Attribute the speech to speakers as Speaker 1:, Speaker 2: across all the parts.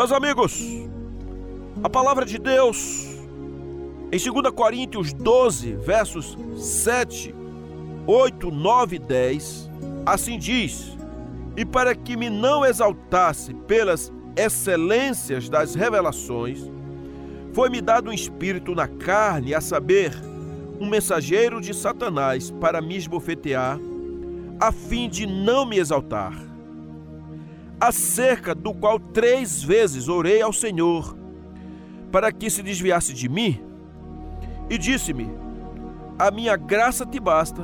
Speaker 1: Meus amigos, a palavra de Deus em 2 Coríntios 12, versos 7, 8, 9 e 10, assim diz: E para que me não exaltasse pelas excelências das revelações, foi-me dado um espírito na carne, a saber, um mensageiro de Satanás para me esbofetear, a fim de não me exaltar. Acerca do qual três vezes orei ao Senhor, para que se desviasse de mim, e disse-me: A minha graça te basta,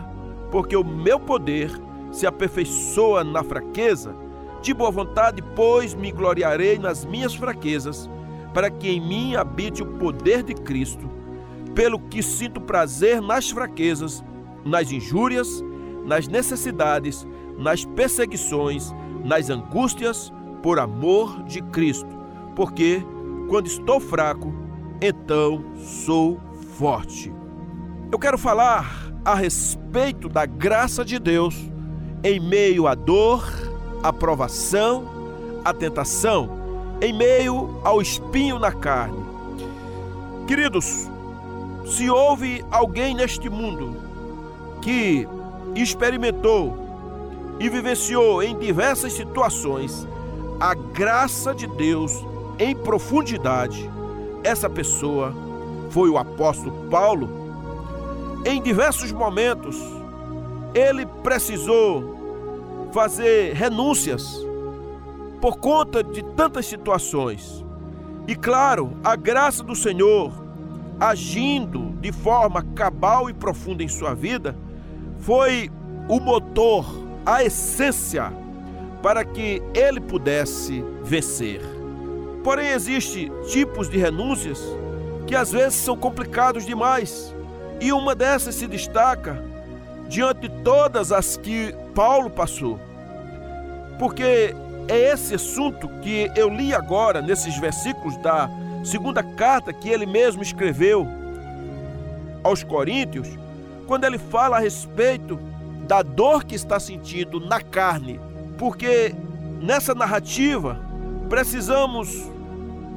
Speaker 1: porque o meu poder se aperfeiçoa na fraqueza. De boa vontade, pois, me gloriarei nas minhas fraquezas, para que em mim habite o poder de Cristo, pelo que sinto prazer nas fraquezas, nas injúrias, nas necessidades, nas perseguições, nas angústias, por amor de Cristo. Porque, quando estou fraco, então sou forte. Eu quero falar a respeito da graça de Deus em meio à dor, à provação, à tentação, em meio ao espinho na carne. Queridos, se houve alguém neste mundo que experimentou e vivenciou em diversas situações a graça de Deus em profundidade, essa pessoa foi o apóstolo Paulo, em diversos momentos ele precisou fazer renúncias por conta de tantas situações. E claro, a graça do Senhor agindo de forma cabal e profunda em sua vida foi o motor, a essência para que ele pudesse vencer. Porém, existem tipos de renúncias que às vezes são complicados demais. E uma dessas se destaca diante de todas as que Paulo passou. Porque é esse assunto que eu li agora nesses versículos da segunda carta que ele mesmo escreveu aos Coríntios, quando ele fala a respeito da dor que está sentindo na carne. Porque nessa narrativa precisamos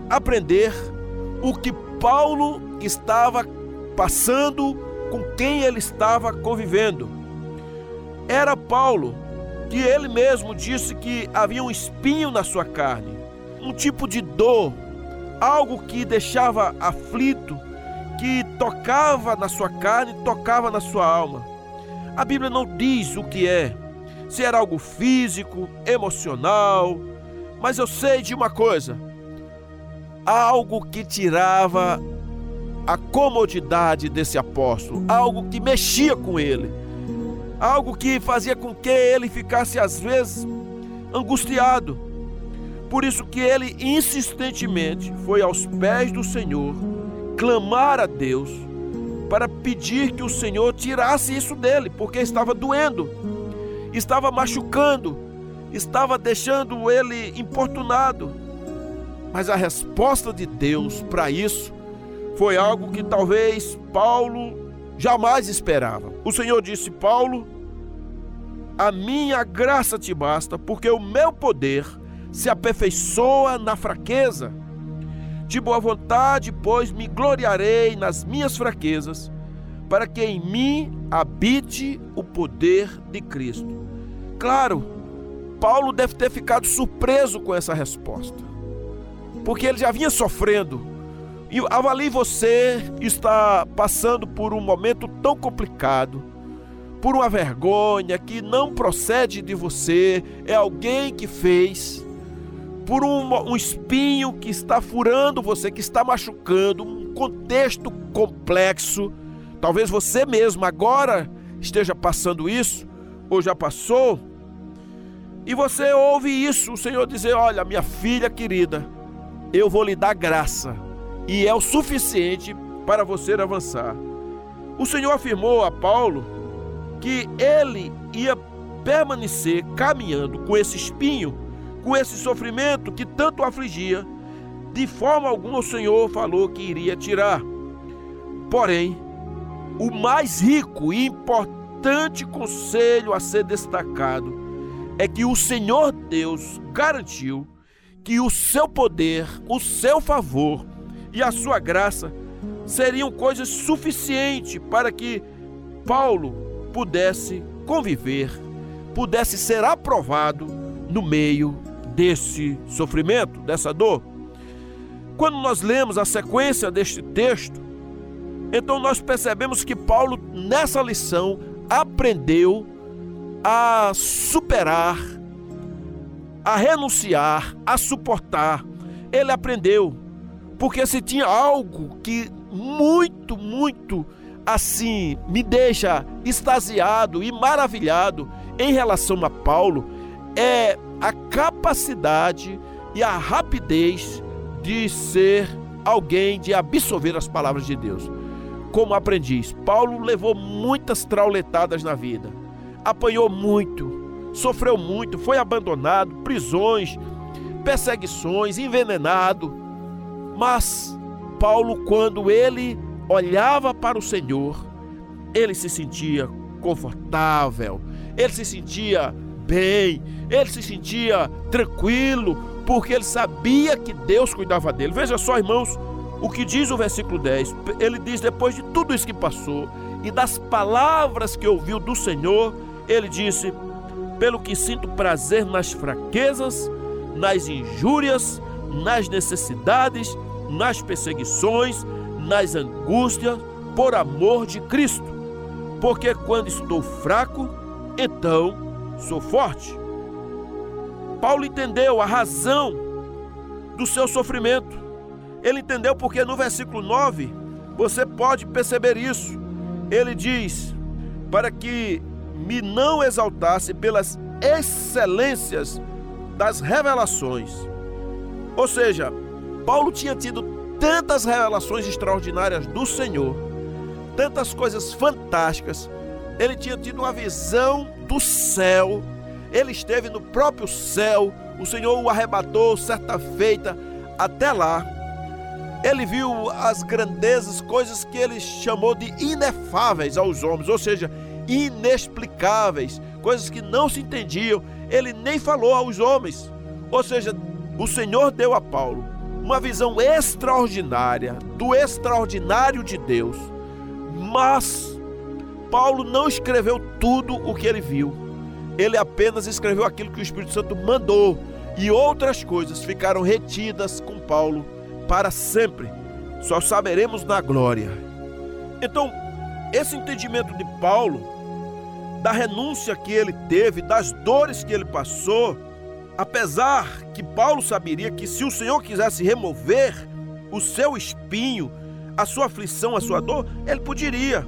Speaker 1: aprender o que Paulo estava passando com quem ele estava convivendo. Era Paulo que ele mesmo disse que havia um espinho na sua carne, um tipo de dor, algo que deixava aflito, que tocava na sua carne, tocava na sua alma. A Bíblia não diz o que é, se era algo físico, emocional, mas eu sei de uma coisa: algo que tirava a comodidade desse apóstolo, algo que mexia com ele, algo que fazia com que ele ficasse às vezes angustiado. Por isso que ele insistentemente foi aos pés do Senhor, clamar a Deus para pedir que o Senhor tirasse isso dele, porque estava doendo, estava machucando, estava deixando ele importunado. Mas a resposta de Deus para isso foi algo que talvez Paulo jamais esperava. O Senhor disse: Paulo, a minha graça te basta, porque o meu poder se aperfeiçoa na fraqueza. De boa vontade, pois me gloriarei nas minhas fraquezas, para que em mim habite o poder de Cristo. Claro, Paulo deve ter ficado surpreso com essa resposta porque ele já vinha sofrendo. E avalie você está passando por um momento tão complicado, por uma vergonha que não procede de você, é alguém que fez, por um, um espinho que está furando você, que está machucando, um contexto complexo. Talvez você mesmo agora esteja passando isso, ou já passou, e você ouve isso, o Senhor dizer: Olha, minha filha querida, eu vou lhe dar graça, e é o suficiente para você avançar. O Senhor afirmou a Paulo que ele ia permanecer caminhando com esse espinho, com esse sofrimento que tanto afligia. De forma alguma o Senhor falou que iria tirar. Porém, o mais rico e importante conselho a ser destacado é que o Senhor Deus garantiu que o seu poder, o seu favor e a sua graça seriam coisas suficientes para que Paulo pudesse conviver, pudesse ser aprovado no meio desse sofrimento, dessa dor. Quando nós lemos a sequência deste texto, então nós percebemos que Paulo, nessa lição, aprendeu a superar, a renunciar, a suportar. Ele aprendeu, porque se tinha algo que muito, muito assim me deixa extasiado e maravilhado em relação a Paulo, é a capacidade e a rapidez de ser alguém de absorver as palavras de Deus. Como aprendiz, Paulo levou muitas trauletadas na vida, apanhou muito, sofreu muito, foi abandonado, prisões, perseguições, envenenado. Mas Paulo, quando ele olhava para o Senhor, ele se sentia confortável, ele se sentia bem, ele se sentia tranquilo, porque ele sabia que Deus cuidava dele. Veja só, irmãos, o que diz o versículo 10. Ele diz: depois de tudo isso que passou e das palavras que ouviu do Senhor, ele disse: Pelo que sinto prazer nas fraquezas, nas injúrias, nas necessidades, nas perseguições, nas angústias, por amor de Cristo. Porque quando estou fraco, então sou forte. Paulo entendeu a razão do seu sofrimento. Ele entendeu porque no versículo 9 você pode perceber isso. Ele diz: Para que me não exaltasse pelas excelências das revelações. Ou seja, Paulo tinha tido tantas revelações extraordinárias do Senhor, tantas coisas fantásticas, ele tinha tido uma visão do céu, ele esteve no próprio céu, o Senhor o arrebatou certa feita até lá. Ele viu as grandezas, coisas que ele chamou de inefáveis aos homens, ou seja, inexplicáveis, coisas que não se entendiam. Ele nem falou aos homens. Ou seja, o Senhor deu a Paulo uma visão extraordinária do extraordinário de Deus, mas Paulo não escreveu tudo o que ele viu. Ele apenas escreveu aquilo que o Espírito Santo mandou, e outras coisas ficaram retidas com Paulo para sempre. Só saberemos na glória. Então, esse entendimento de Paulo, da renúncia que ele teve, das dores que ele passou, apesar que Paulo saberia que se o Senhor quisesse remover o seu espinho, a sua aflição, a sua dor, ele poderia.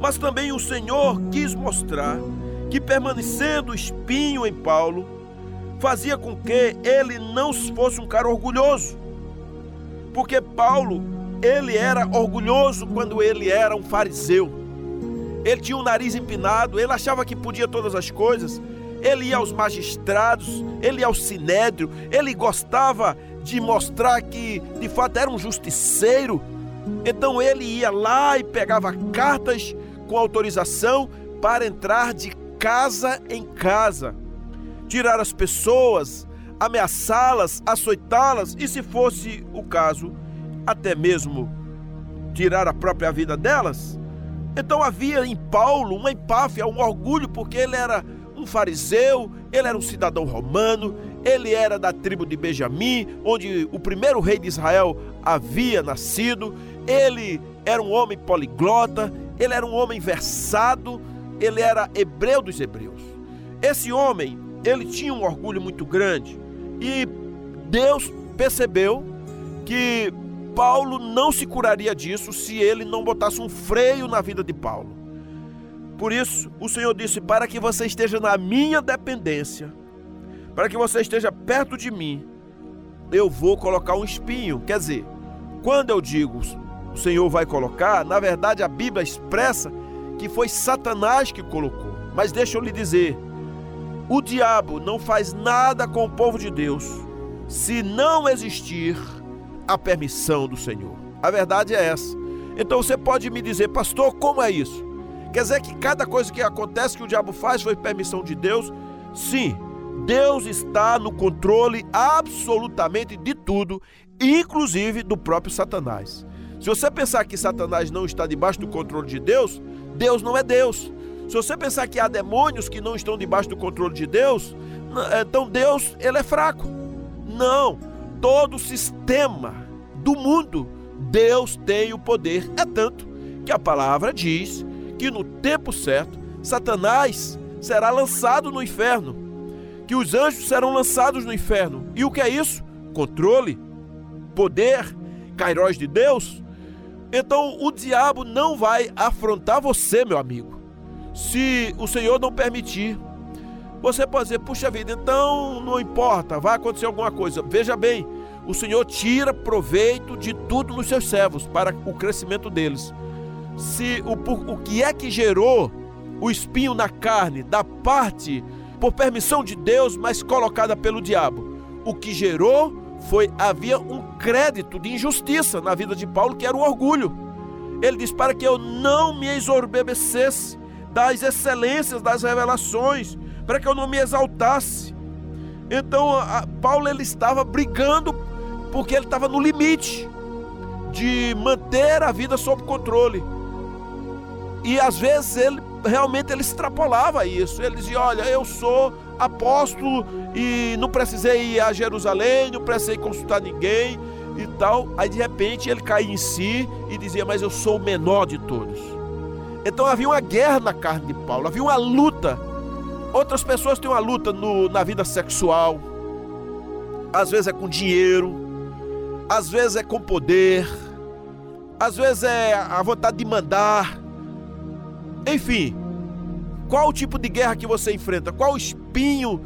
Speaker 1: Mas também o Senhor quis mostrar que permanecendo espinho em Paulo, fazia com que ele não fosse um cara orgulhoso. Porque Paulo, ele era orgulhoso quando ele era um fariseu. Ele tinha o nariz empinado, ele achava que podia todas as coisas. Ele ia aos magistrados, ele ia ao sinédrio, ele gostava de mostrar que de fato era um justiceiro. Então ele ia lá e pegava cartas com autorização para entrar de casa em casa, tirar as pessoas, ameaçá-las, açoitá-las e, se fosse o caso, até mesmo tirar a própria vida delas. Então havia em Paulo uma empáfia, um orgulho, porque ele era um fariseu, ele era um cidadão romano, ele era da tribo de Benjamim, onde o primeiro rei de Israel havia nascido, ele era um homem poliglota, ele era um homem versado, ele era hebreu dos hebreus. Esse homem, ele tinha um orgulho muito grande e Deus percebeu que Paulo não se curaria disso se ele não botasse um freio na vida de Paulo. Por isso, o Senhor disse: Para que você esteja na minha dependência, para que você esteja perto de mim, eu vou colocar um espinho. Quer dizer, quando eu digo o Senhor vai colocar, na verdade a Bíblia expressa que foi Satanás que colocou. Mas deixa eu lhe dizer, o diabo não faz nada com o povo de Deus se não existir a permissão do Senhor. A verdade é essa. Então você pode me dizer, pastor, como é isso? Quer dizer que cada coisa que acontece que o diabo faz foi permissão de Deus? Sim, Deus está no controle absolutamente de tudo, inclusive do próprio Satanás. Se você pensar que Satanás não está debaixo do controle de Deus, Deus não é Deus. Se você pensar que há demônios que não estão debaixo do controle de Deus, então Deus ele é fraco. Não, todo o sistema do mundo, Deus tem o poder. É tanto que a palavra diz que no tempo certo, Satanás será lançado no inferno, que os anjos serão lançados no inferno. E o que é isso? Controle, poder, cairós de Deus. Então o diabo não vai afrontar você, meu amigo, se o Senhor não permitir. Você pode dizer, puxa vida, então não importa, vai acontecer alguma coisa. Veja bem, o Senhor tira proveito de tudo nos seus servos para o crescimento deles. Se o, o que é que gerou o espinho na carne da parte por permissão de Deus, mas colocada pelo diabo, o que gerou foi havia um crédito de injustiça na vida de Paulo, que era o orgulho. Ele diz para que eu não me exorbebecesse das excelências das revelações, para que eu não me exaltasse. Então, a, Paulo ele estava brigando porque ele estava no limite de manter a vida sob controle. E às vezes ele realmente ele extrapolava isso. Ele dizia: Olha, eu sou apóstolo e não precisei ir a Jerusalém, não precisei consultar ninguém e tal. Aí de repente ele caía em si e dizia: Mas eu sou o menor de todos. Então havia uma guerra na carne de Paulo, havia uma luta. Outras pessoas têm uma luta no, na vida sexual, às vezes é com dinheiro, às vezes é com poder, às vezes é a vontade de mandar, enfim, qual o tipo de guerra que você enfrenta? Qual o espinho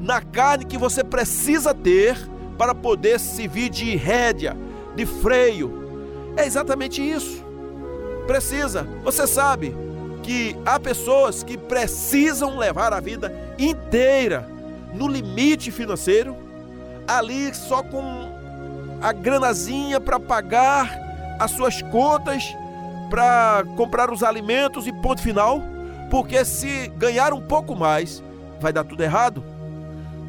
Speaker 1: na carne que você precisa ter para poder servir de rédea, de freio? É exatamente isso. Precisa. Você sabe que há pessoas que precisam levar a vida inteira no limite financeiro, ali só com a granazinha para pagar as suas contas para comprar os alimentos e ponto final, porque se ganhar um pouco mais, vai dar tudo errado.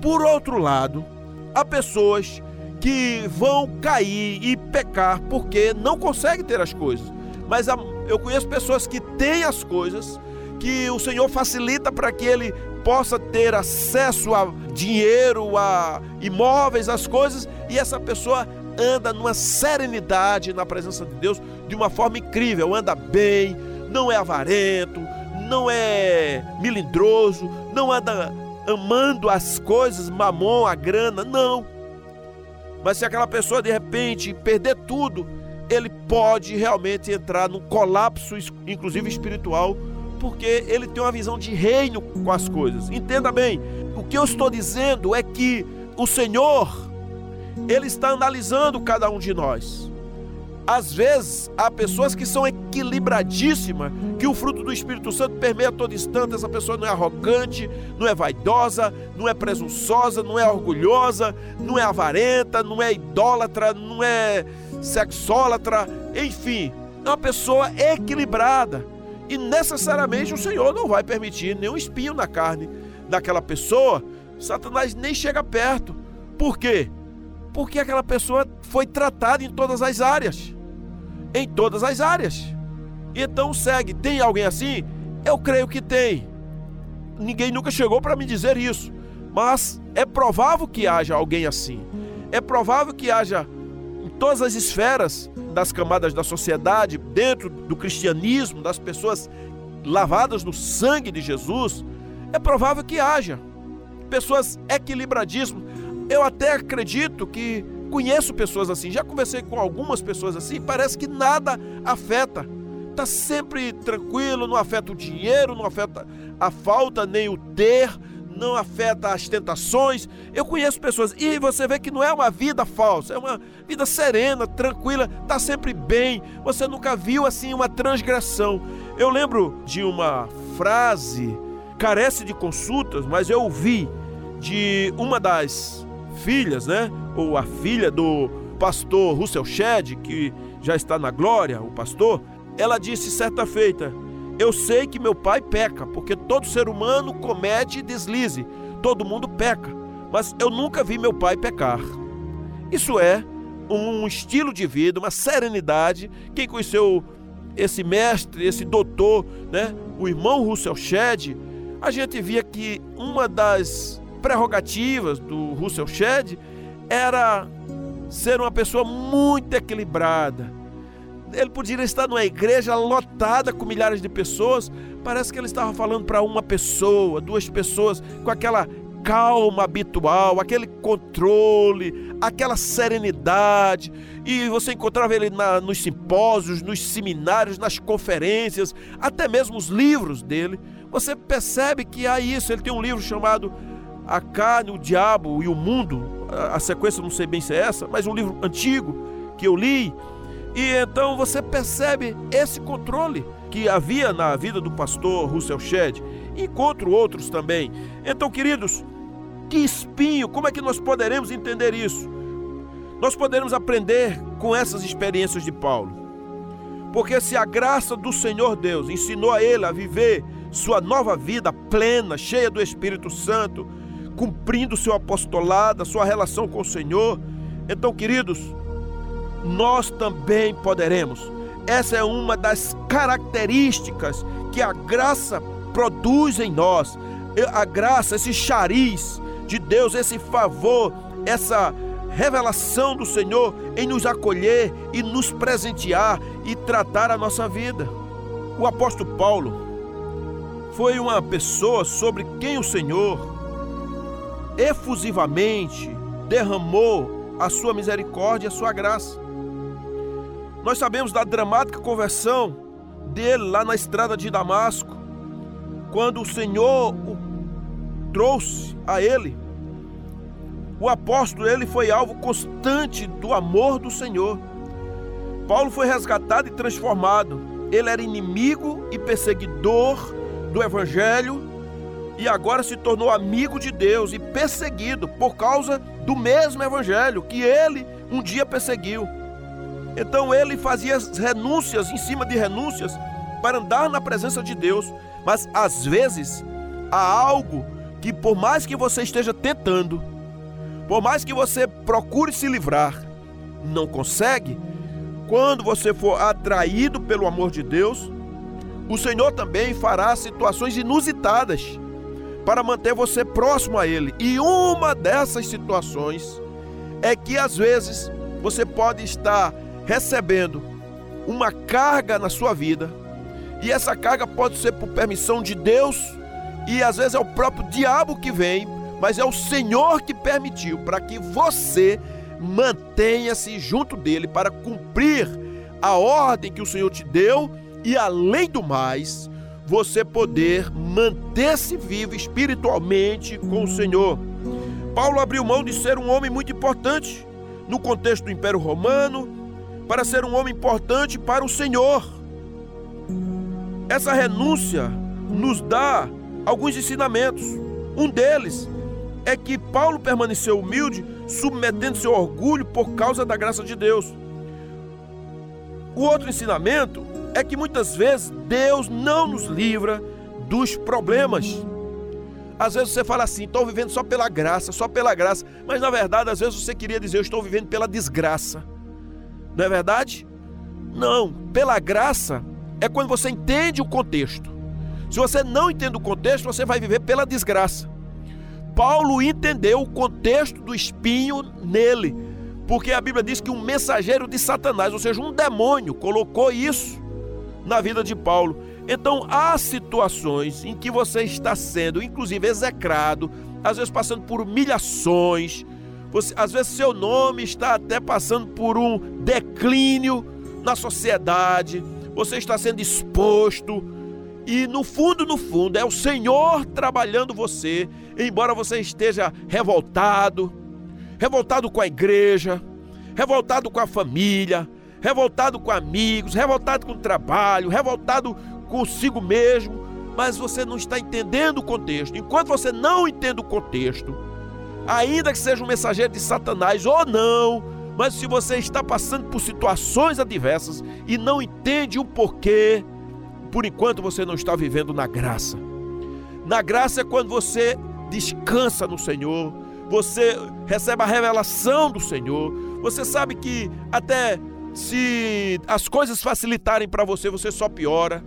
Speaker 1: Por outro lado, há pessoas que vão cair e pecar porque não conseguem ter as coisas. Mas eu conheço pessoas que têm as coisas, que o Senhor facilita para que ele possa ter acesso a dinheiro, a imóveis, as coisas, e essa pessoa anda numa serenidade na presença de Deus de uma forma incrível, anda bem, não é avarento, não é melindroso, não anda amando as coisas, mamon, a grana, não. Mas se aquela pessoa de repente perder tudo, ele pode realmente entrar num colapso, inclusive espiritual, porque ele tem uma visão de reino com as coisas. Entenda bem, o que eu estou dizendo é que o Senhor ele está analisando cada um de nós. Às vezes, há pessoas que são equilibradíssimas, que o fruto do Espírito Santo permeia todo instante. Essa pessoa não é arrogante, não é vaidosa, não é presunçosa, não é orgulhosa, não é avarenta, não é idólatra, não é sexólatra, enfim, é uma pessoa equilibrada. E necessariamente o Senhor não vai permitir nenhum espinho na carne daquela pessoa. Satanás nem chega perto. Por quê? porque aquela pessoa foi tratada em todas as áreas. Em todas as áreas. Então segue. Tem alguém assim? Eu creio que tem. Ninguém nunca chegou para me dizer isso. Mas é provável que haja alguém assim. É provável que haja em todas as esferas das camadas da sociedade, dentro do cristianismo, das pessoas lavadas no sangue de Jesus, é provável que haja pessoas equilibradíssimas, eu até acredito que conheço pessoas assim, já conversei com algumas pessoas assim, parece que nada afeta. Tá sempre tranquilo, não afeta o dinheiro, não afeta a falta nem o ter, não afeta as tentações. Eu conheço pessoas e você vê que não é uma vida falsa, é uma vida serena, tranquila, tá sempre bem. Você nunca viu assim uma transgressão. Eu lembro de uma frase, carece de consultas, mas eu ouvi de uma das filhas, né? Ou a filha do pastor Russell Shedd, que já está na glória, o pastor, ela disse certa feita: Eu sei que meu pai peca, porque todo ser humano comete deslize, todo mundo peca, mas eu nunca vi meu pai pecar. Isso é um estilo de vida, uma serenidade. Quem conheceu esse mestre, esse doutor, né, o irmão Russell Shedd, a gente via que uma das prerrogativas do Russell Shedd era ser uma pessoa muito equilibrada. Ele podia estar numa igreja lotada com milhares de pessoas, parece que ele estava falando para uma pessoa, duas pessoas, com aquela calma habitual, aquele controle, aquela serenidade. E você encontrava ele na, nos simpósios, nos seminários, nas conferências, até mesmo os livros dele. Você percebe que há isso. Ele tem um livro chamado A Carne, o Diabo e o Mundo. A, sequência não sei bem se é essa, mas um livro antigo que eu li. E então você percebe esse controle que havia na vida do pastor Russell Shedd. Encontro outros também. Então, queridos, que espinho, como é que nós poderemos entender isso? Nós poderemos aprender com essas experiências de Paulo. Porque se a graça do Senhor Deus ensinou a ele a viver sua nova vida plena, cheia do Espírito Santo, cumprindo seu apostolado, a sua relação com o Senhor, então, queridos, nós também poderemos. Essa é uma das características que a graça produz em nós. A graça, esse chariz, de Deus, esse favor, essa revelação do Senhor em nos acolher e nos presentear e tratar a nossa vida. O apóstolo Paulo foi uma pessoa sobre quem o Senhor efusivamente derramou a sua misericórdia e a sua graça. Nós sabemos da dramática conversão dele lá na estrada de Damasco, quando o Senhor o trouxe a ele. O apóstolo, ele foi alvo constante do amor do Senhor. Paulo foi resgatado e transformado. Ele era inimigo e perseguidor do evangelho e agora se tornou amigo de Deus e perseguido por causa do mesmo evangelho que ele um dia perseguiu. Então ele fazia renúncias em cima de renúncias para andar na presença de Deus, mas às vezes há algo que por mais que você esteja tentando, por mais que você procure se livrar, não consegue, quando você for atraído pelo amor de Deus, o Senhor também fará situações inusitadas para manter você próximo a Ele. E uma dessas situações é que às vezes você pode estar recebendo uma carga na sua vida, e essa carga pode ser por permissão de Deus e às vezes é o próprio diabo que vem, mas é o Senhor que permitiu para que você mantenha-se junto dele para cumprir a ordem que o Senhor te deu e além do mais, você poder manter-se vivo espiritualmente com o Senhor. Paulo abriu mão de ser um homem muito importante no contexto do Império Romano, para ser um homem importante para o Senhor. Essa renúncia nos dá alguns ensinamentos. Um deles é que Paulo permaneceu humilde, submetendo seu orgulho por causa da graça de Deus. O outro ensinamento é que muitas vezes Deus não nos livra dos problemas. Às vezes você fala assim, estou vivendo só pela graça, só pela graça. Mas na verdade, às vezes você queria dizer, eu estou vivendo pela desgraça. Não é verdade? Não, pela graça é quando você entende o contexto. Se você não entende o contexto, você vai viver pela desgraça. Paulo entendeu o contexto do espinho nele, porque a Bíblia diz que um mensageiro de Satanás, ou seja, um demônio, colocou isso na vida de Paulo. Então há situações em que você está sendo, inclusive, execrado, às vezes passando por humilhações, você, às vezes seu nome está até passando por um declínio na sociedade, você está sendo exposto. E no fundo, no fundo, é o Senhor trabalhando você, embora você esteja revoltado, revoltado com a igreja, revoltado com a família, revoltado com amigos, revoltado com o trabalho, revoltado consigo mesmo, mas você não está entendendo o contexto. Enquanto você não entende o contexto, ainda que seja um mensageiro de Satanás ou não, mas se você está passando por situações adversas e não entende o porquê, por enquanto você não está vivendo na graça. Na graça é quando você descansa no Senhor, você recebe a revelação do Senhor, você sabe que até se as coisas facilitarem para você, você só piora.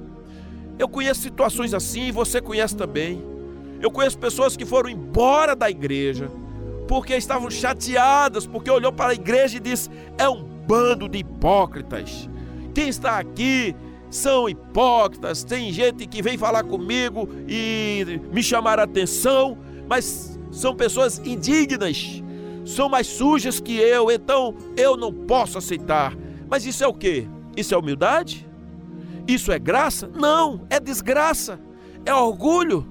Speaker 1: Eu conheço situações assim e você conhece também. Eu conheço pessoas que foram embora da igreja porque estavam chateadas, porque olhou para a igreja e disse: é um bando de hipócritas. Quem está aqui são hipócritas. Tem gente que vem falar comigo e me chamar a atenção, mas são pessoas indignas, são mais sujas que eu, então eu não posso aceitar. Mas isso é o que? Isso é humildade? Isso é graça? Não, é desgraça, é orgulho.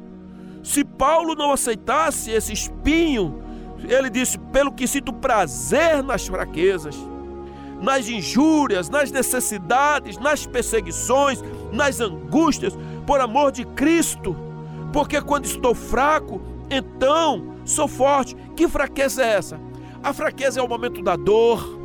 Speaker 1: Se Paulo não aceitasse esse espinho, ele disse: pelo que sinto prazer nas fraquezas, nas injúrias, nas necessidades, nas perseguições, nas angústias, por amor de Cristo. Porque quando estou fraco, então sou forte. Que fraqueza é essa? A fraqueza é o momento da dor,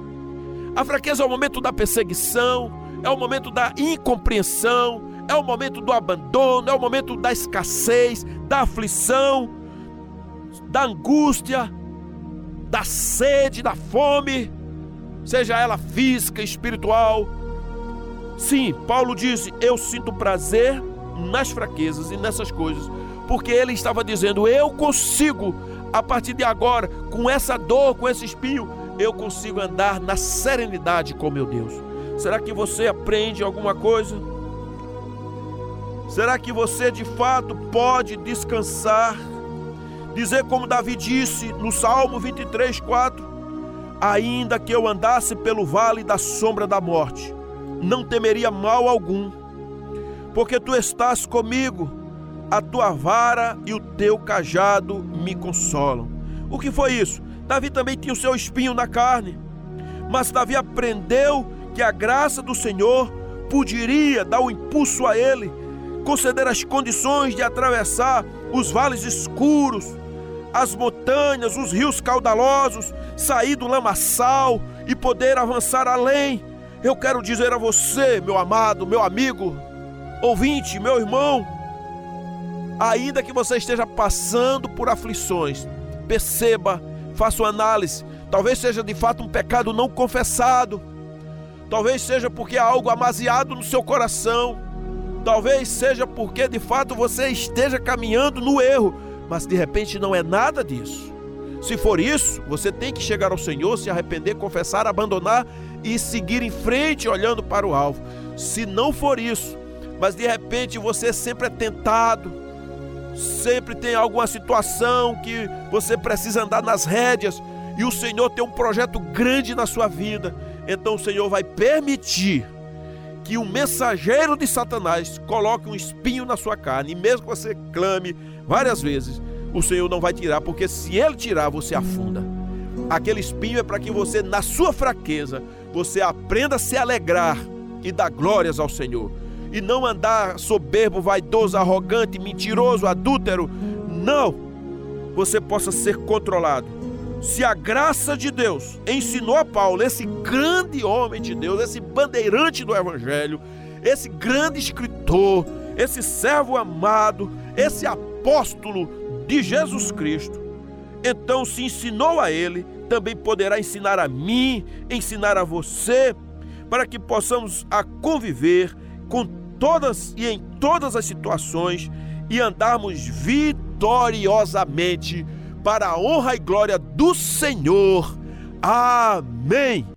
Speaker 1: a fraqueza é o momento da perseguição, é o momento da incompreensão, é o momento do abandono, é o momento da escassez, da aflição, da angústia, da sede, da fome, seja ela física, espiritual. Sim, Paulo disse: Eu sinto prazer nas fraquezas e nessas coisas, porque ele estava dizendo: Eu consigo, a partir de agora, com essa dor, com esse espinho, eu consigo andar na serenidade com meu Deus. Será que você aprende alguma coisa? Será que você de fato pode descansar? Dizer como Davi disse no Salmo 23, 4: Ainda que eu andasse pelo vale da sombra da morte, não temeria mal algum, porque tu estás comigo, a tua vara e o teu cajado me consolam. O que foi isso? Davi também tinha o seu espinho na carne, mas Davi aprendeu que a graça do Senhor poderia dar o um impulso a ele, conceder as condições de atravessar os vales escuros, as montanhas, os rios caudalosos, sair do lamaçal e poder avançar além. Eu quero dizer a você, meu amado, meu amigo, ouvinte, meu irmão, ainda que você esteja passando por aflições, perceba, faça uma análise. Talvez seja de fato um pecado não confessado. Talvez seja porque há algo amaziado no seu coração. Talvez seja porque de fato você esteja caminhando no erro mas de repente não é nada disso. Se for isso, você tem que chegar ao Senhor, se arrepender, confessar, abandonar e seguir em frente olhando para o alvo. Se não for isso, mas de repente você sempre é tentado, sempre tem alguma situação que você precisa andar nas rédeas e o Senhor tem um projeto grande na sua vida, então o Senhor vai permitir que o mensageiro de Satanás coloque um espinho na sua carne, e mesmo que você clame várias vezes, o Senhor não vai tirar, porque se ele tirar, você afunda. Aquele espinho é para que você, na sua fraqueza, você aprenda a se alegrar e dar glórias ao Senhor. E não andar soberbo, vaidoso, arrogante, mentiroso, adúltero. Não! Você possa ser controlado se a graça de Deus ensinou a Paulo, esse grande homem de Deus, esse bandeirante do Evangelho, esse grande escritor, esse servo amado, esse apóstolo de Jesus Cristo, então se ensinou a ele, também poderá ensinar a mim, ensinar a você, para que possamos a conviver com todas e em todas as situações e andarmos vitoriosamente para a honra e glória do Senhor. Amém.